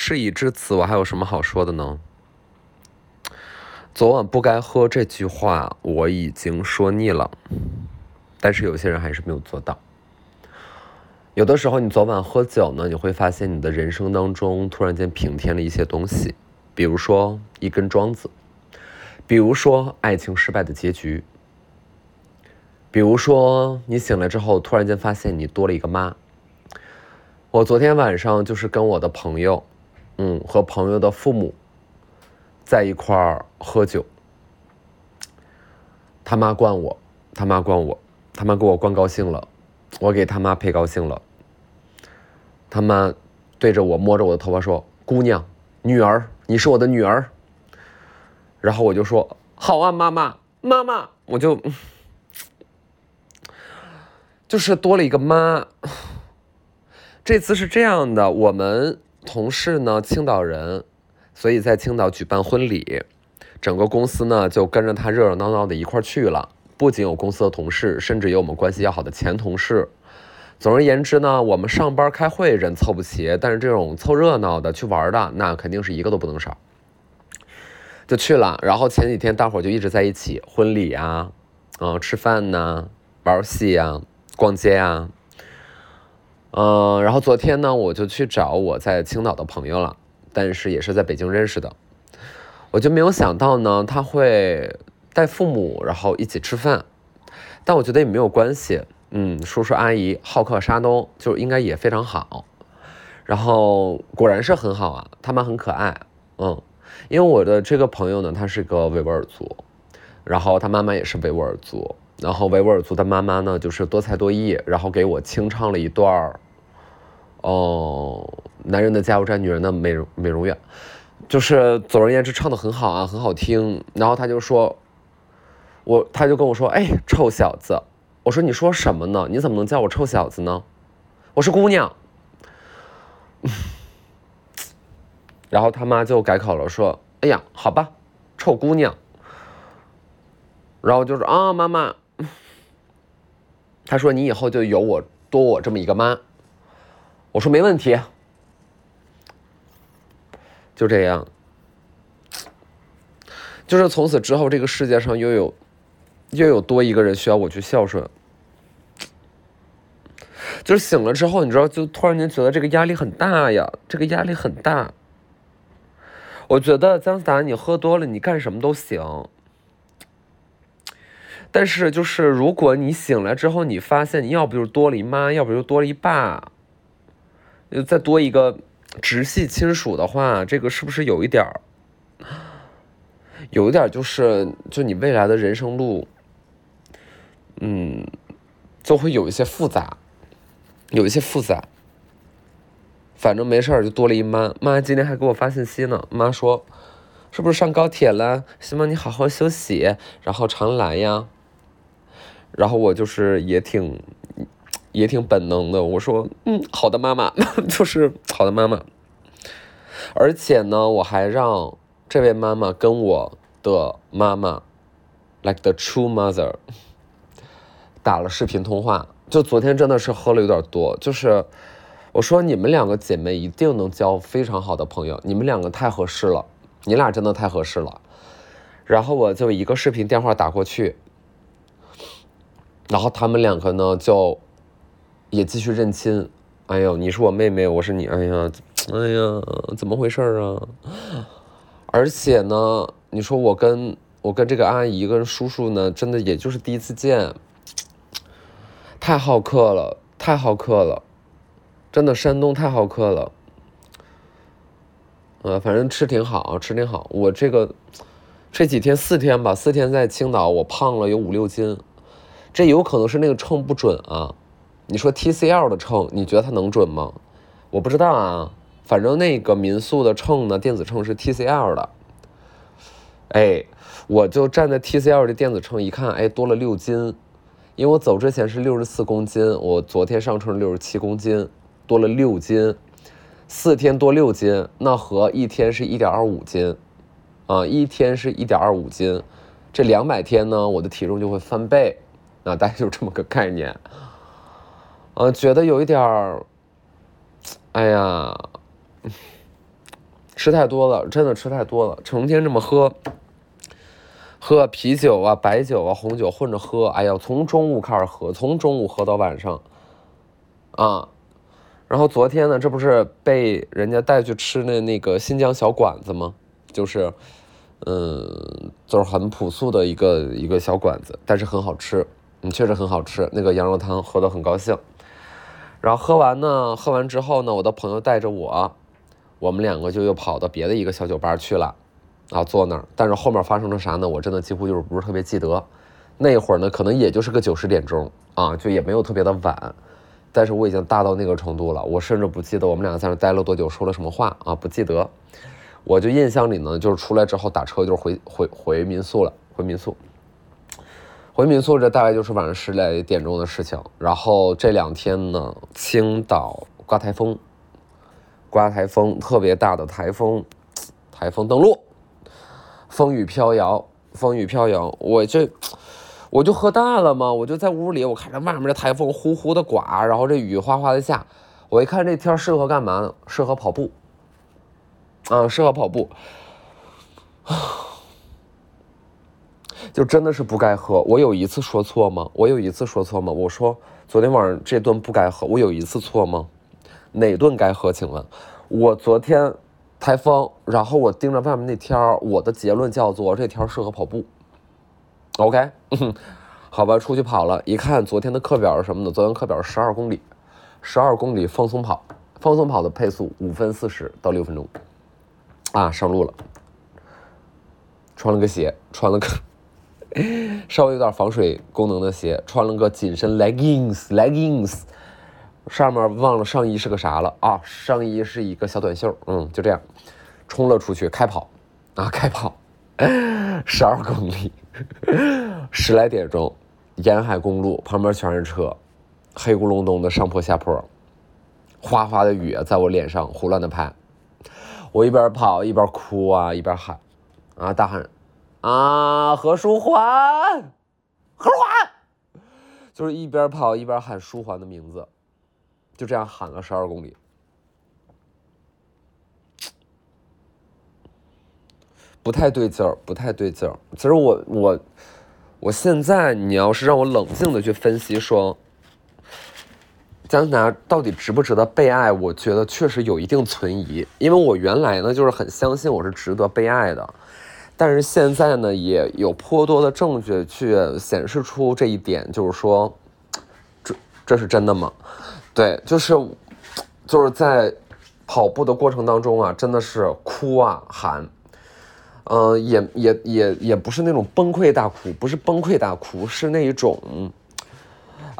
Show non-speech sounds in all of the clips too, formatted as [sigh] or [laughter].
事已至此，我还有什么好说的呢？昨晚不该喝这句话，我已经说腻了，但是有些人还是没有做到。有的时候，你昨晚喝酒呢，你会发现你的人生当中突然间平添了一些东西，比如说一根桩子，比如说爱情失败的结局，比如说你醒来之后突然间发现你多了一个妈。我昨天晚上就是跟我的朋友，嗯，和朋友的父母在一块儿喝酒，他妈灌我，他妈灌我，他妈给我灌高兴了，我给他妈陪高兴了。他妈对着我摸着我的头发说：“姑娘，女儿，你是我的女儿。”然后我就说：“好啊，妈妈，妈妈。”我就就是多了一个妈。[sighs] 这次是这样的，我们同事呢，青岛人，所以在青岛举办婚礼，整个公司呢就跟着他热热闹闹的一块去了。不仅有公司的同事，甚至有我们关系要好的前同事。总而言之呢，我们上班开会人凑不齐，但是这种凑热闹的去玩的，那肯定是一个都不能少。就去了，然后前几天大伙就一直在一起，婚礼啊，嗯，吃饭呐，玩游戏呀，逛街呀，嗯，然后昨天呢，我就去找我在青岛的朋友了，但是也是在北京认识的，我就没有想到呢，他会带父母，然后一起吃饭，但我觉得也没有关系。嗯，叔叔阿姨好客沙东就应该也非常好，然后果然是很好啊，他们很可爱，嗯，因为我的这个朋友呢，他是个维吾尔族，然后他妈妈也是维吾尔族，然后维吾尔族的妈妈呢就是多才多艺，然后给我清唱了一段儿，哦，男人的加油站，女人的美容美容院，就是总而言之唱的很好啊，很好听，然后他就说，我他就跟我说，哎，臭小子。我说：“你说什么呢？你怎么能叫我臭小子呢？我是姑娘。”然后他妈就改口了，说：“哎呀，好吧，臭姑娘。”然后就说：“啊，妈妈。”他说：“你以后就有我多我这么一个妈。”我说：“没问题。”就这样，就是从此之后，这个世界上又有又有多一个人需要我去孝顺。就是醒了之后，你知道，就突然间觉得这个压力很大呀，这个压力很大。我觉得姜思达，你喝多了，你干什么都行。但是，就是如果你醒来之后，你发现你要不就是多了一妈，要不就多了一爸，又再多一个直系亲属的话，这个是不是有一点儿？有一点就是，就你未来的人生路，嗯，就会有一些复杂。有一些复杂，反正没事儿就多了一妈。妈今天还给我发信息呢，妈说，是不是上高铁了？希望你好好休息，然后常来呀。然后我就是也挺，也挺本能的，我说，嗯，好的，妈妈，[laughs] 就是好的妈妈。而且呢，我还让这位妈妈跟我的妈妈，like the true mother，[laughs] 打了视频通话。就昨天真的是喝了有点多，就是我说你们两个姐妹一定能交非常好的朋友，你们两个太合适了，你俩真的太合适了。然后我就一个视频电话打过去，然后他们两个呢就也继续认亲。哎呦，你是我妹妹，我是你，哎呀，哎呀，怎么回事啊？而且呢，你说我跟我跟这个阿姨跟叔叔呢，真的也就是第一次见。太好客了，太好客了，真的山东太好客了。呃，反正吃挺好，吃挺好。我这个这几天四天吧，四天在青岛，我胖了有五六斤。这有可能是那个秤不准啊。你说 TCL 的秤，你觉得它能准吗？我不知道啊。反正那个民宿的秤呢，电子秤是 TCL 的。哎，我就站在 TCL 的电子秤一看，哎，多了六斤。因为我走之前是六十四公斤，我昨天上称六十七公斤，多了六斤，四天多六斤，那和一天是一点二五斤，啊，一天是一点二五斤，这两百天呢，我的体重就会翻倍，啊，大概就是这么个概念，呃，觉得有一点儿，哎呀，吃太多了，真的吃太多了，成天这么喝，喝啤酒啊、白酒啊、红酒混着喝，哎呀，从中午开始喝，从中午喝到晚上，啊，然后昨天呢，这不是被人家带去吃那那个新疆小馆子吗？就是，嗯，就是很朴素的一个一个小馆子，但是很好吃，嗯，确实很好吃，那个羊肉汤喝得很高兴。然后喝完呢，喝完之后呢，我的朋友带着我，我们两个就又跑到别的一个小酒吧去了，啊，坐那儿。但是后面发生了啥呢？我真的几乎就是不是特别记得。那会儿呢，可能也就是个九十点钟啊，就也没有特别的晚。但是我已经大到那个程度了，我甚至不记得我们两个在那待了多久，说了什么话啊，不记得。我就印象里呢，就是出来之后打车就回回回民宿了，回民宿。回民宿这大概就是晚上十来点钟的事情，然后这两天呢，青岛刮台风，刮台风特别大的台风，台风登陆，风雨飘摇，风雨飘摇，我这我就喝大了嘛，我就在屋里，我看着外面这台风呼呼的刮，然后这雨哗哗的下，我一看这天适合干嘛呢？适合跑步，啊，适合跑步。就真的是不该喝。我有一次说错吗？我有一次说错吗？我说昨天晚上这顿不该喝。我有一次错吗？哪顿该喝？请问，我昨天台风，然后我盯着外面那天儿，我的结论叫做这天适合跑步。OK，[laughs] 好吧，出去跑了，一看昨天的课表是什么呢？昨天课表十二公里，十二公里放松跑，放松跑的配速五分四十到六分钟。啊，上路了，穿了个鞋，穿了个。[laughs] 稍微有点防水功能的鞋，穿了个紧身 leggings，leggings，上面忘了上衣是个啥了。啊？上衣是一个小短袖，嗯，就这样，冲了出去开跑，啊，[laughs] 开跑，十二公里，十来点钟，沿海公路旁边全是车，黑咕隆咚的上坡下坡，哗哗的雨在我脸上胡乱的拍，我一边跑一边哭啊，一边喊，啊，大喊。啊，何书桓，何书桓，就是一边跑一边喊书桓的名字，就这样喊了十二公里，不太对劲儿，不太对劲儿。其实我我我现在，你要是让我冷静的去分析说，加拿大到底值不值得被爱，我觉得确实有一定存疑，因为我原来呢就是很相信我是值得被爱的。但是现在呢，也有颇多的证据去显示出这一点，就是说，这这是真的吗？对，就是就是在跑步的过程当中啊，真的是哭啊喊，嗯，也也也也不是那种崩溃大哭，不是崩溃大哭，是那一种，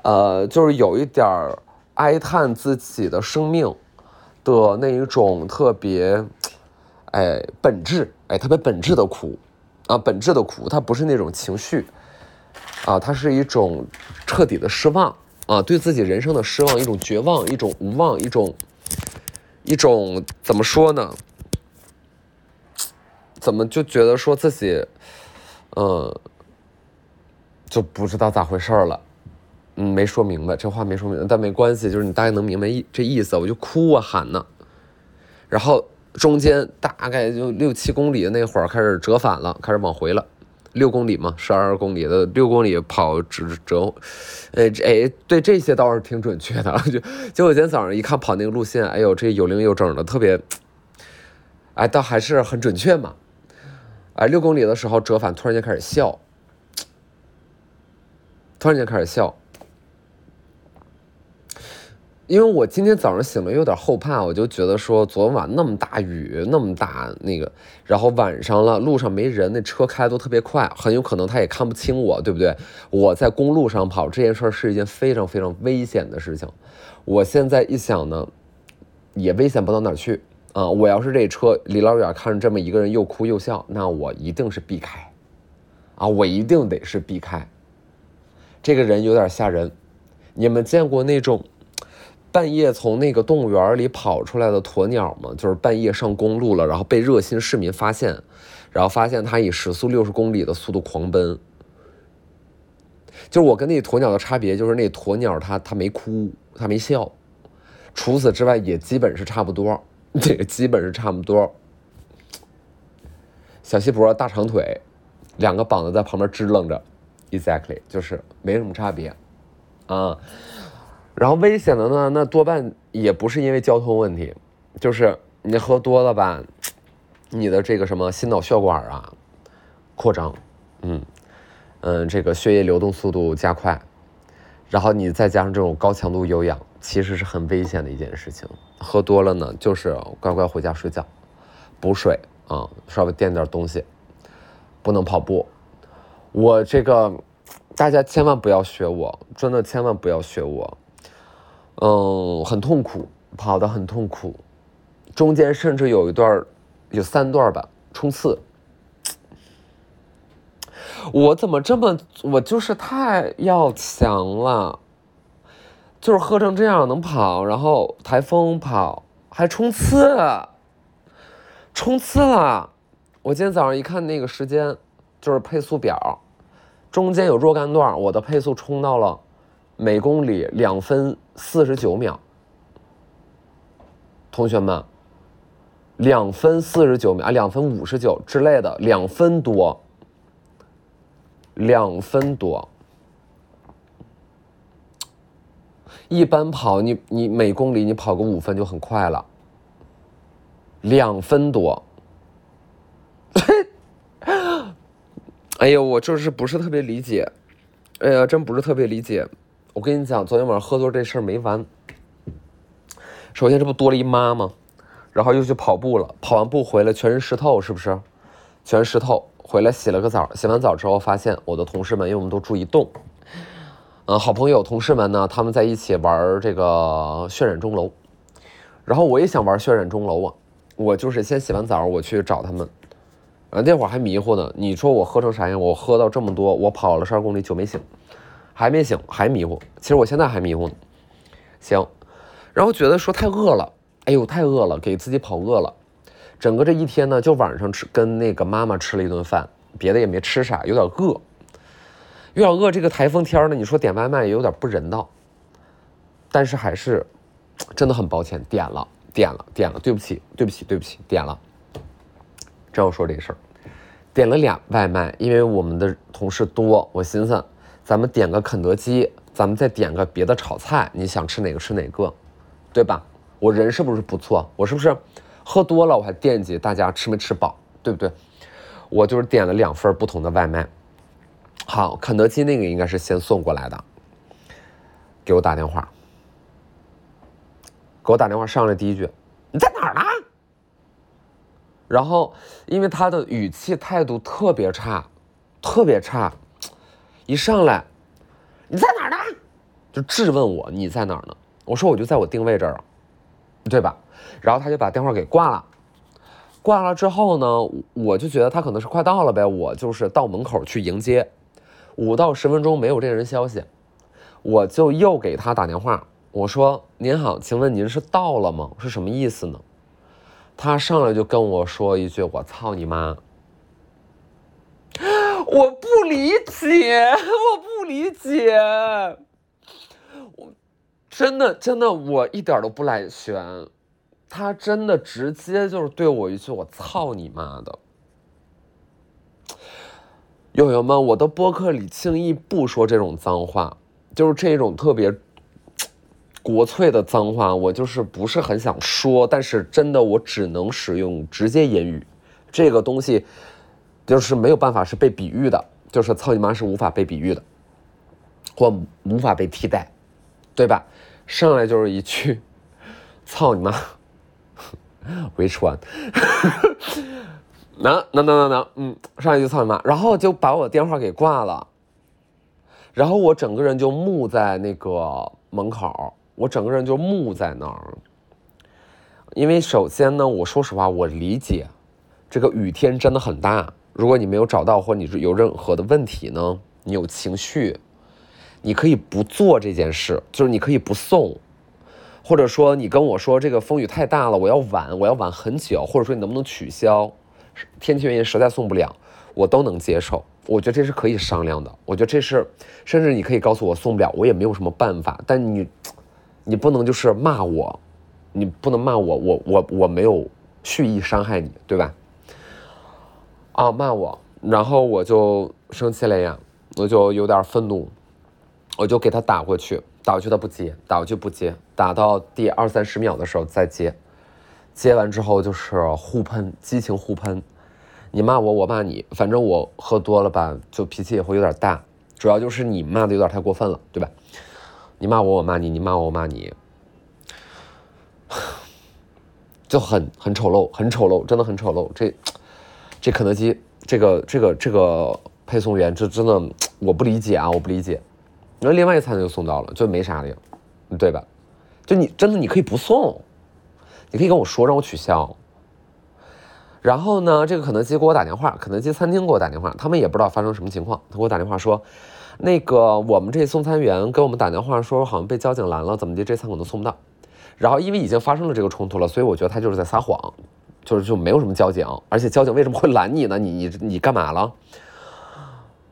呃，就是有一点哀叹自己的生命的那一种特别。哎，本质，哎，特别本质的苦，啊，本质的苦，它不是那种情绪，啊，它是一种彻底的失望，啊，对自己人生的失望，一种绝望，一种无望，一种，一种怎么说呢？怎么就觉得说自己，嗯，就不知道咋回事了，嗯，没说明白，这话没说明白，但没关系，就是你大概能明白意这意思，我就哭啊喊呢，然后。中间大概就六七公里的那会儿开始折返了，开始往回了。六公里嘛，十二公里的六公里跑折折，哎哎，对这些倒是挺准确的。就就我今天早上一看跑那个路线，哎呦，这有零有整的，特别，哎，倒还是很准确嘛。哎，六公里的时候折返，突然间开始笑，突然间开始笑。因为我今天早上醒了有点后怕，我就觉得说昨晚那么大雨，那么大那个，然后晚上了路上没人，那车开都特别快，很有可能他也看不清我，对不对？我在公路上跑这件事儿是一件非常非常危险的事情。我现在一想呢，也危险不到哪儿去啊！我要是这车离老远看着这么一个人又哭又笑，那我一定是避开，啊，我一定得是避开。这个人有点吓人，你们见过那种？半夜从那个动物园里跑出来的鸵鸟嘛，就是半夜上公路了，然后被热心市民发现，然后发现它以时速六十公里的速度狂奔。就是我跟那鸵鸟的差别，就是那鸵鸟它它没哭，它没笑，除此之外也基本是差不多，这个基本是差不多。小细脖大长腿，两个膀子在旁边支棱着，exactly 就是没什么差别啊。然后危险的呢，那多半也不是因为交通问题，就是你喝多了吧，你的这个什么心脑血管啊扩张，嗯嗯，这个血液流动速度加快，然后你再加上这种高强度有氧，其实是很危险的一件事情。喝多了呢，就是乖乖回家睡觉，补水。啊，稍微垫点东西，不能跑步。我这个，大家千万不要学我，真的千万不要学我。嗯，很痛苦，跑得很痛苦，中间甚至有一段，有三段吧，冲刺。我怎么这么，我就是太要强了，就是喝成这样能跑，然后台风跑还冲刺。冲刺了！我今天早上一看那个时间，就是配速表，中间有若干段，我的配速冲到了每公里两分四十九秒。同学们，两分四十九秒啊，两分五十九之类的，两分多，两分多。一般跑你你每公里你跑个五分就很快了。两分多，[laughs] 哎呦，我就是不是特别理解，哎呀，真不是特别理解。我跟你讲，昨天晚上喝多这事儿没完。首先，这不多了一妈吗？然后又去跑步了，跑完步回来全身湿透，是不是？全湿透，回来洗了个澡，洗完澡之后发现我的同事们，因为我们都住一栋，嗯，好朋友同事们呢，他们在一起玩这个渲染钟楼，然后我也想玩渲染钟楼啊。我就是先洗完澡，我去找他们，啊，那会儿还迷糊呢。你说我喝成啥样？我喝到这么多，我跑了十二公里，酒没醒，还没醒，还迷糊。其实我现在还迷糊呢。行，然后觉得说太饿了，哎呦，太饿了，给自己跑饿了。整个这一天呢，就晚上吃跟那个妈妈吃了一顿饭，别的也没吃啥，有点饿，有点饿。这个台风天呢，你说点外卖也有点不人道，但是还是真的很抱歉，点了。点了，点了，对不起，对不起，对不起，点了。这我说这事儿，点了俩外卖，因为我们的同事多，我寻思咱们点个肯德基，咱们再点个别的炒菜，你想吃哪个吃哪个，对吧？我人是不是不错？我是不是喝多了我还惦记大家吃没吃饱，对不对？我就是点了两份不同的外卖。好，肯德基那个应该是先送过来的，给我打电话。给我打电话上来第一句，你在哪儿呢？然后因为他的语气态度特别差，特别差，一上来，你在哪儿呢？就质问我你在哪儿呢？我说我就在我定位这儿了，对吧？然后他就把电话给挂了，挂了之后呢，我就觉得他可能是快到了呗，我就是到门口去迎接，五到十分钟没有这个人消息，我就又给他打电话。我说：“您好，请问您是到了吗？是什么意思呢？”他上来就跟我说一句：“我操你妈！”我不理解，我不理解，我真的真的我一点都不来悬，他真的直接就是对我一句：“我操你妈的！”友友们，我的播客里轻易不说这种脏话，就是这种特别。国粹的脏话，我就是不是很想说，但是真的我只能使用直接言语，这个东西就是没有办法是被比喻的，就是操你妈是无法被比喻的，或无法被替代，对吧？上来就是一句操你妈，which [laughs] one？能能能能能，嗯，上来就操你妈，然后就把我电话给挂了，然后我整个人就木在那个门口。我整个人就木在那儿，因为首先呢，我说实话，我理解这个雨天真的很大。如果你没有找到，或者你是有任何的问题呢，你有情绪，你可以不做这件事，就是你可以不送，或者说你跟我说这个风雨太大了，我要晚，我要晚很久，或者说你能不能取消？天气原因实在送不了，我都能接受。我觉得这是可以商量的。我觉得这是，甚至你可以告诉我送不了，我也没有什么办法。但你。你不能就是骂我，你不能骂我，我我我没有蓄意伤害你，对吧？啊骂我，然后我就生气了呀，我就有点愤怒，我就给他打过去，打过去他不接，打过去不接，打到第二三十秒的时候再接，接完之后就是互喷，激情互喷，你骂我，我骂你，反正我喝多了吧，就脾气也会有点大，主要就是你骂的有点太过分了，对吧？你骂我，我骂你，你骂我，我骂你。[sighs] 就很很丑陋，很丑陋，真的很丑陋。这这肯德基这个这个这个配送员，这真的我不理解啊，我不理解。那另外一餐就送到了，就没啥的，对吧？就你真的你可以不送，你可以跟我说让我取消。然后呢，这个肯德基给我打电话，肯德基餐厅给我打电话，他们也不知道发生什么情况，他给我打电话说，那个我们这送餐员给我们打电话说，好像被交警拦了，怎么的，这餐可能送不到。然后因为已经发生了这个冲突了，所以我觉得他就是在撒谎，就是就没有什么交警，而且交警为什么会拦你呢？你你你干嘛了？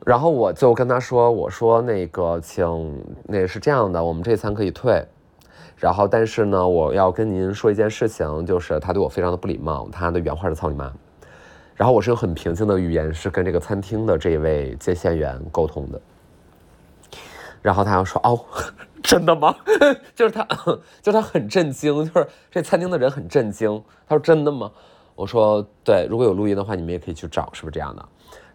然后我就跟他说，我说那个请那是这样的，我们这餐可以退，然后但是呢，我要跟您说一件事情，就是他对我非常的不礼貌，他的原话是操你妈。然后我是用很平静的语言是跟这个餐厅的这位接线员沟通的，然后他要说哦。真的吗？[laughs] 就是他，[laughs] 就他很震惊，就是这餐厅的人很震惊。他说：“真的吗？”我说：“对，如果有录音的话，你们也可以去找，是不是这样的？”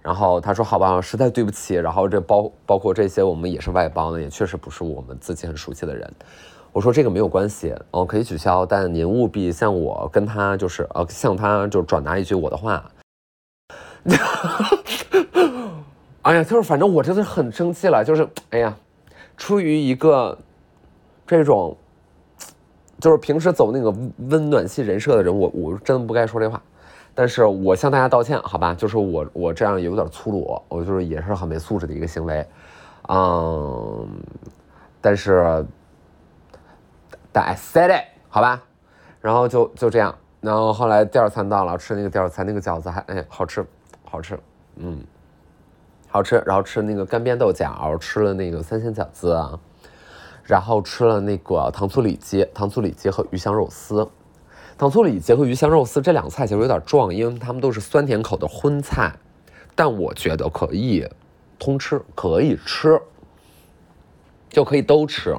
然后他说：“好吧，实在对不起。”然后这包包括这些，我们也是外包的，也确实不是我们自己很熟悉的人。我说：“这个没有关系，哦，可以取消，但您务必向我跟他就是呃，向他就转达一句我的话。” [laughs] 哎呀，就是反正我真的很生气了，就是哎呀。出于一个这种，就是平时走那个温暖系人设的人，我我真的不该说这话，但是我向大家道歉，好吧？就是我我这样有点粗鲁，我就是也是很没素质的一个行为，嗯，但是但 I said it，好吧？然后就就这样，然后后来第二餐到了，吃那个第二餐那个饺子还哎好吃，好吃，嗯。好吃，然后吃那个干煸豆角，吃了那个三鲜饺子，然后吃了那个糖醋里脊，糖醋里脊和鱼香肉丝，糖醋里脊和鱼香肉丝这两个菜其实有点壮，因为它们都是酸甜口的荤菜，但我觉得可以通吃，可以吃，就可以都吃，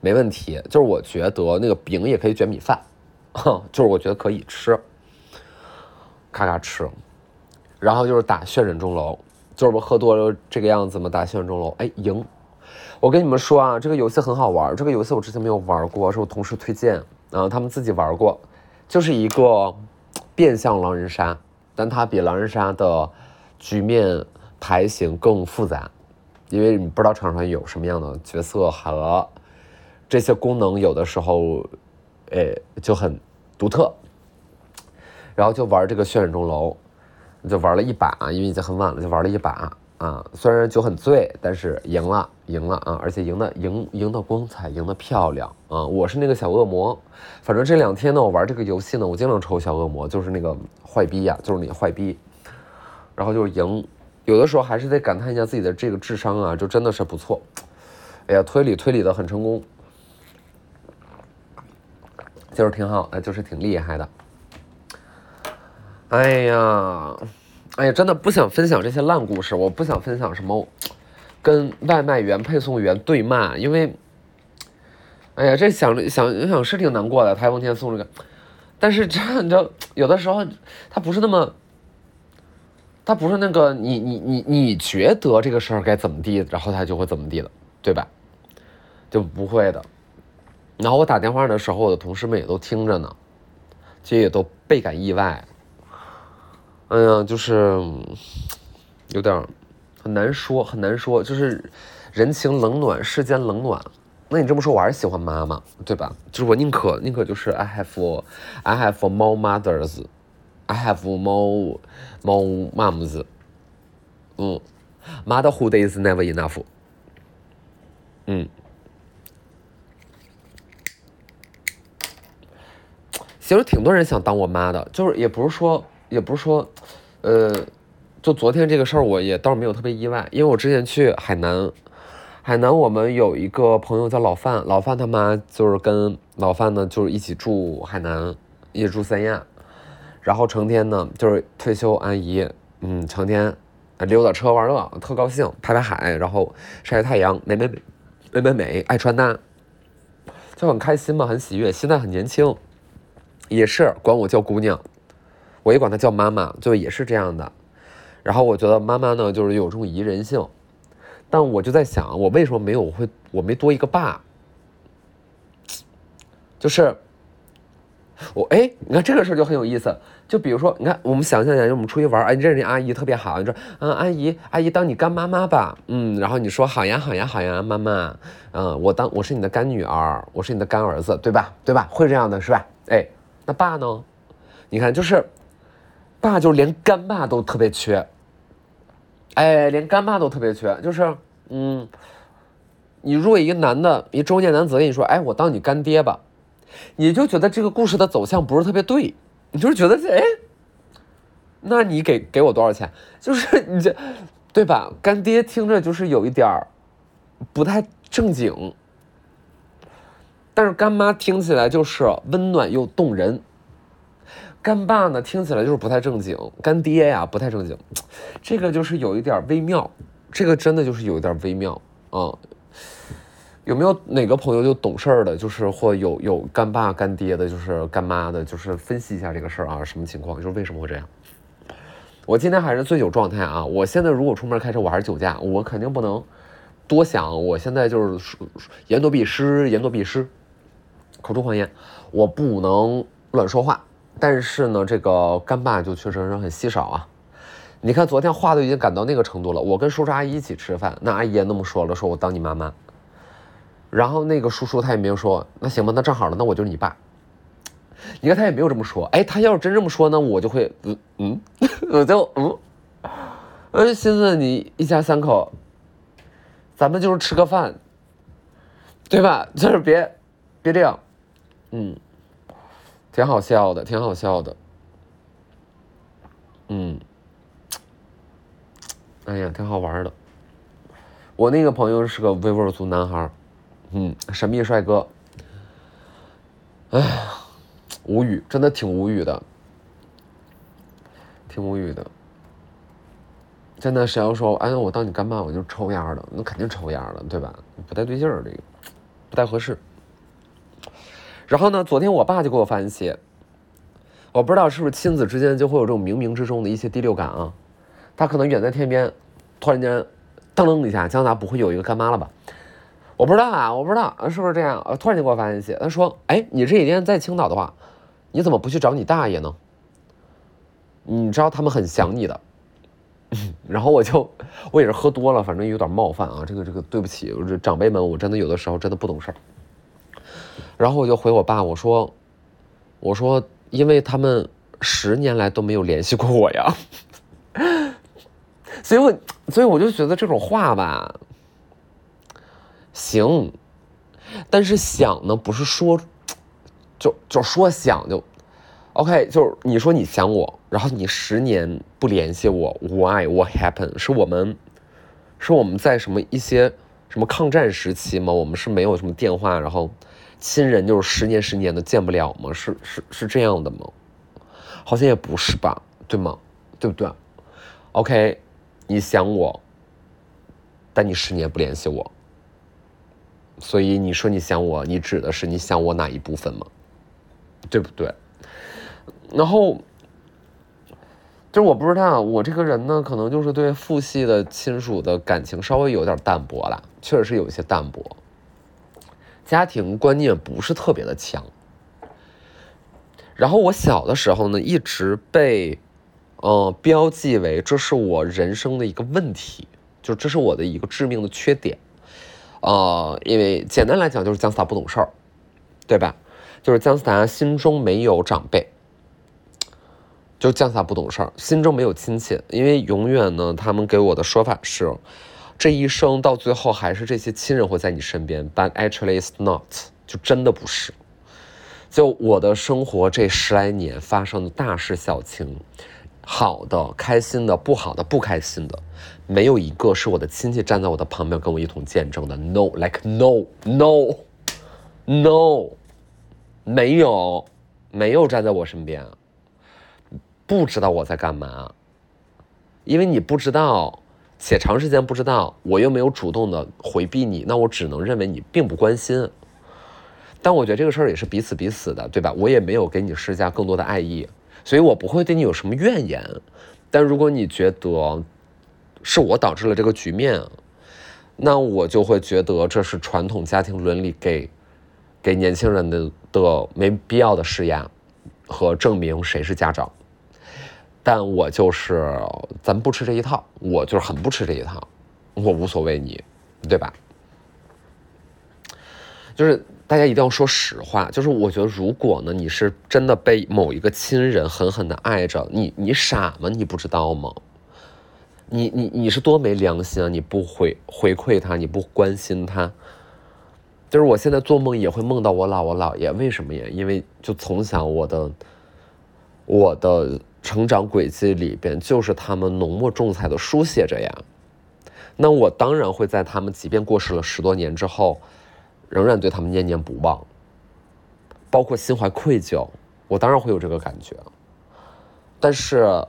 没问题。就是我觉得那个饼也可以卷米饭，哼就是我觉得可以吃，咔咔吃，然后就是打血忍钟楼。就是我喝多了这个样子嘛，打血人钟楼，哎，赢！我跟你们说啊，这个游戏很好玩，这个游戏我之前没有玩过，是我同事推荐，啊，他们自己玩过，就是一个变相狼人杀，但它比狼人杀的局面牌型更复杂，因为你不知道场上有什么样的角色和这些功能，有的时候，哎，就很独特，然后就玩这个血染钟楼。就玩了一把，因为已经很晚了，就玩了一把啊。虽然酒很醉，但是赢了，赢了啊！而且赢的赢赢的光彩，赢的漂亮啊！我是那个小恶魔，反正这两天呢，我玩这个游戏呢，我经常抽小恶魔，就是那个坏逼呀，就是那坏逼，然后就是赢。有的时候还是得感叹一下自己的这个智商啊，就真的是不错。哎呀，推理推理的很成功，就是挺好，哎，就是挺厉害的。哎呀，哎呀，真的不想分享这些烂故事。我不想分享什么跟外卖员、配送员对骂，因为，哎呀，这想着想想是挺难过的。台风天送这个，但是这你知道，有的时候他不是那么，他不是那个你你你你觉得这个事儿该怎么地，然后他就会怎么地的，对吧？就不会的。然后我打电话的时候，我的同事们也都听着呢，其实也都倍感意外。哎呀，就是有点很难说，很难说，就是人情冷暖，世间冷暖。那你这么说，我还是喜欢妈妈，对吧？就是我宁可宁可就是 I have I have more mothers, I have more more moms。嗯，motherhood is never enough。嗯，其实挺多人想当我妈的，就是也不是说。也不是说，呃，就昨天这个事儿，我也倒是没有特别意外，因为我之前去海南，海南我们有一个朋友叫老范，老范他妈就是跟老范呢就是一起住海南，一起住三亚，然后成天呢就是退休阿姨，嗯，成天溜达车玩乐，特高兴，拍拍海，然后晒晒太阳，美美美，美美美，爱穿搭，就很开心嘛，很喜悦。现在很年轻，也是管我叫姑娘，我也管她叫妈妈，就也是这样的。然后我觉得妈妈呢，就是有这种宜人性，但我就在想，我为什么没有会，我没多一个爸？就是我哎，你看这个事儿就很有意思。就比如说，你看我们想象一下，就我们出去玩，哎，认识阿姨特别好，你说，嗯，阿姨，阿姨当你干妈妈吧，嗯，然后你说好呀，好呀，好呀，妈妈，嗯，我当我是你的干女儿，我是你的干儿子，对吧？对吧？会这样的是吧？哎，那爸呢？你看，就是爸就连干爸都特别缺，哎，连干爸都特别缺，就是，嗯，你如果一个男的，一中年男子跟你说，哎，我当你干爹吧。你就觉得这个故事的走向不是特别对，你就是觉得哎，那你给给我多少钱？就是 [laughs] 你这，对吧？干爹听着就是有一点儿不太正经，但是干妈听起来就是温暖又动人，干爸呢听起来就是不太正经，干爹呀不太正经，这个就是有一点微妙，这个真的就是有一点微妙啊。有没有哪个朋友就懂事儿的，就是或有有干爸干爹的，就是干妈的，就是分析一下这个事儿啊，什么情况？就是为什么会这样？我今天还是醉酒状态啊！我现在如果出门开车，我还是酒驾，我肯定不能多想。我现在就是言多必失，言多必失，口出狂言，我不能乱说话。但是呢，这个干爸就确实是很稀少啊。你看昨天话都已经赶到那个程度了，我跟叔叔阿姨一起吃饭，那阿姨也那么说了，说我当你妈妈。然后那个叔叔他也没有说，那行吧，那正好了，那我就是你爸。你看他也没有这么说，哎，他要是真这么说呢，我就会，嗯嗯，我就嗯，我就寻思你一家三口，咱们就是吃个饭，对吧？就是别别这样，嗯，挺好笑的，挺好笑的，嗯，哎呀，挺好玩的。我那个朋友是个维吾尔族男孩。嗯，神秘帅哥，哎呀，无语，真的挺无语的，挺无语的。真的，谁要说哎，我当你干妈，我就抽烟了，那肯定抽烟了，对吧？不太对劲儿，这个不太合适。然后呢，昨天我爸就给我发信息，我不知道是不是亲子之间就会有这种冥冥之中的一些第六感啊？他可能远在天边，突然间，噔噔一下，江达不会有一个干妈了吧？我不知道啊，我不知道是不是这样。呃，突然间给我发信息，他说：“哎，你这几天在青岛的话，你怎么不去找你大爷呢？你知道他们很想你的。” [laughs] 然后我就，我也是喝多了，反正有点冒犯啊。这个这个，对不起，这长辈们，我真的有的时候真的不懂事儿。然后我就回我爸，我说：“我说，因为他们十年来都没有联系过我呀。[laughs] ”所以，我所以我就觉得这种话吧。行，但是想呢，不是说，就就说想就，OK，就是你说你想我，然后你十年不联系我，Why？What happened？是我们，是我们在什么一些什么抗战时期吗？我们是没有什么电话，然后亲人就是十年十年的见不了吗？是是是这样的吗？好像也不是吧，对吗？对不对？OK，你想我，但你十年不联系我。所以你说你想我，你指的是你想我哪一部分吗？对不对？然后，就是我不知道，我这个人呢，可能就是对父系的亲属的感情稍微有点淡薄了，确实是有一些淡薄，家庭观念不是特别的强。然后我小的时候呢，一直被，呃，标记为这是我人生的一个问题，就这是我的一个致命的缺点。呃，因为简单来讲就是姜思达不懂事儿，对吧？就是姜思达心中没有长辈，就姜思达不懂事儿，心中没有亲戚。因为永远呢，他们给我的说法是，这一生到最后还是这些亲人会在你身边，but actually it's not，就真的不是。就我的生活这十来年发生的大事小情。好的，开心的，不好的，不开心的，没有一个是我的亲戚站在我的旁边跟我一同见证的。No，like no，no，no，没有，没有站在我身边，不知道我在干嘛。因为你不知道，且长时间不知道，我又没有主动的回避你，那我只能认为你并不关心。但我觉得这个事儿也是彼此彼此的，对吧？我也没有给你施加更多的爱意，所以我不会对你有什么怨言。但如果你觉得是我导致了这个局面，那我就会觉得这是传统家庭伦理给给年轻人的的没必要的施压和证明谁是家长。但我就是咱不吃这一套，我就是很不吃这一套，我无所谓你，对吧？就是大家一定要说实话，就是我觉得如果呢，你是真的被某一个亲人狠狠的爱着，你你傻吗？你不知道吗？你你你是多没良心啊！你不回回馈他，你不关心他，就是我现在做梦也会梦到我姥我姥爷，为什么呀？因为就从小我的我的。成长轨迹里边就是他们浓墨重彩的书写着呀，那我当然会在他们即便过世了十多年之后，仍然对他们念念不忘，包括心怀愧疚，我当然会有这个感觉。但是，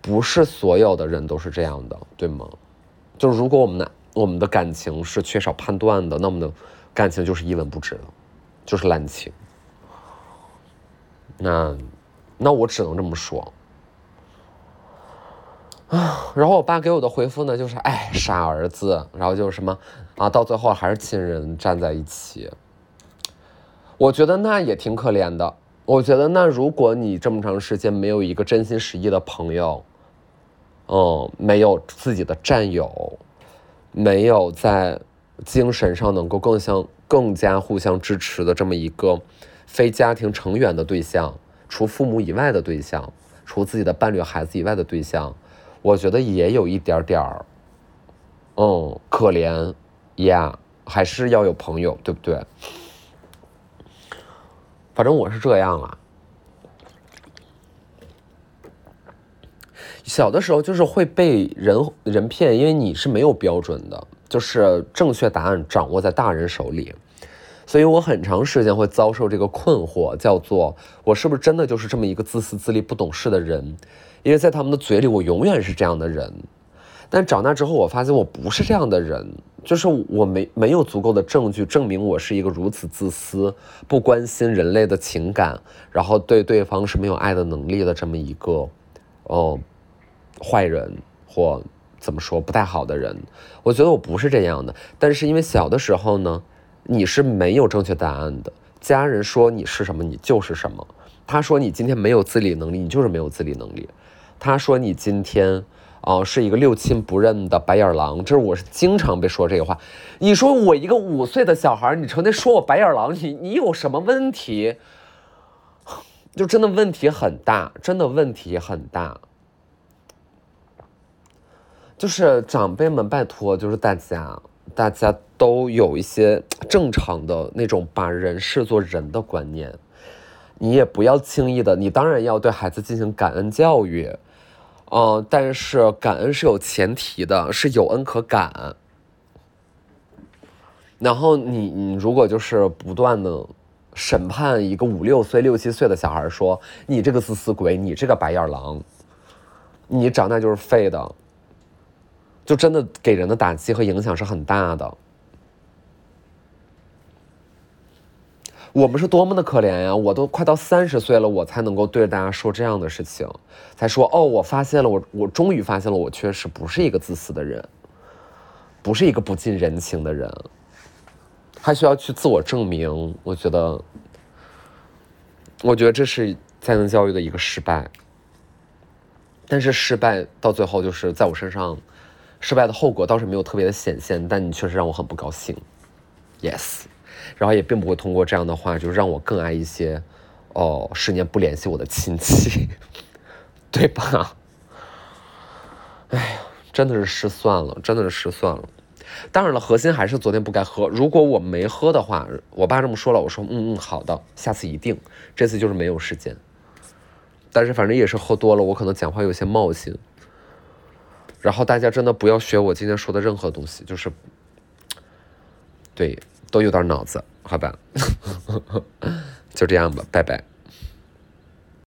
不是所有的人都是这样的，对吗？就是如果我们的我们的感情是缺少判断的，那么的感情就是一文不值了，就是滥情。那。那我只能这么说啊，然后我爸给我的回复呢，就是哎，傻儿子，然后就是什么啊，到最后还是亲人站在一起。我觉得那也挺可怜的。我觉得那如果你这么长时间没有一个真心实意的朋友，嗯，没有自己的战友，没有在精神上能够更相更加互相支持的这么一个非家庭成员的对象。除父母以外的对象，除自己的伴侣、孩子以外的对象，我觉得也有一点点儿，嗯，可怜呀，还是要有朋友，对不对？反正我是这样啊。小的时候就是会被人人骗，因为你是没有标准的，就是正确答案掌握在大人手里。所以我很长时间会遭受这个困惑，叫做我是不是真的就是这么一个自私自利、不懂事的人？因为在他们的嘴里，我永远是这样的人。但长大之后，我发现我不是这样的人，就是我没没有足够的证据证明我是一个如此自私、不关心人类的情感，然后对对方是没有爱的能力的这么一个，哦，坏人或怎么说不太好的人。我觉得我不是这样的，但是因为小的时候呢。你是没有正确答案的。家人说你是什么，你就是什么。他说你今天没有自理能力，你就是没有自理能力。他说你今天啊是一个六亲不认的白眼狼，这是我是经常被说这个话。你说我一个五岁的小孩，你成天说我白眼狼，你你有什么问题？[sighs] 就真的问题很大，真的问题很大。就是长辈们，拜托，就是大家。大家都有一些正常的那种把人视作人的观念，你也不要轻易的，你当然要对孩子进行感恩教育，嗯，但是感恩是有前提的，是有恩可感。然后你你如果就是不断的审判一个五六岁、六七岁的小孩，说你这个自私鬼，你这个白眼狼，你长大就是废的。就真的给人的打击和影响是很大的。我们是多么的可怜呀！我都快到三十岁了，我才能够对大家说这样的事情，才说哦，我发现了，我我终于发现了，我确实不是一个自私的人，不是一个不近人情的人，还需要去自我证明。我觉得，我觉得这是家庭教育的一个失败。但是失败到最后就是在我身上。失败的后果倒是没有特别的显现，但你确实让我很不高兴，yes，然后也并不会通过这样的话就让我更爱一些，哦，十年不联系我的亲戚，[laughs] 对吧？哎呀，真的是失算了，真的是失算了。当然了，核心还是昨天不该喝。如果我没喝的话，我爸这么说了，我说嗯嗯好的，下次一定。这次就是没有时间，但是反正也是喝多了，我可能讲话有些冒险。然后大家真的不要学我今天说的任何东西，就是，对，都有点脑子，好吧，[laughs] 就这样吧，拜拜。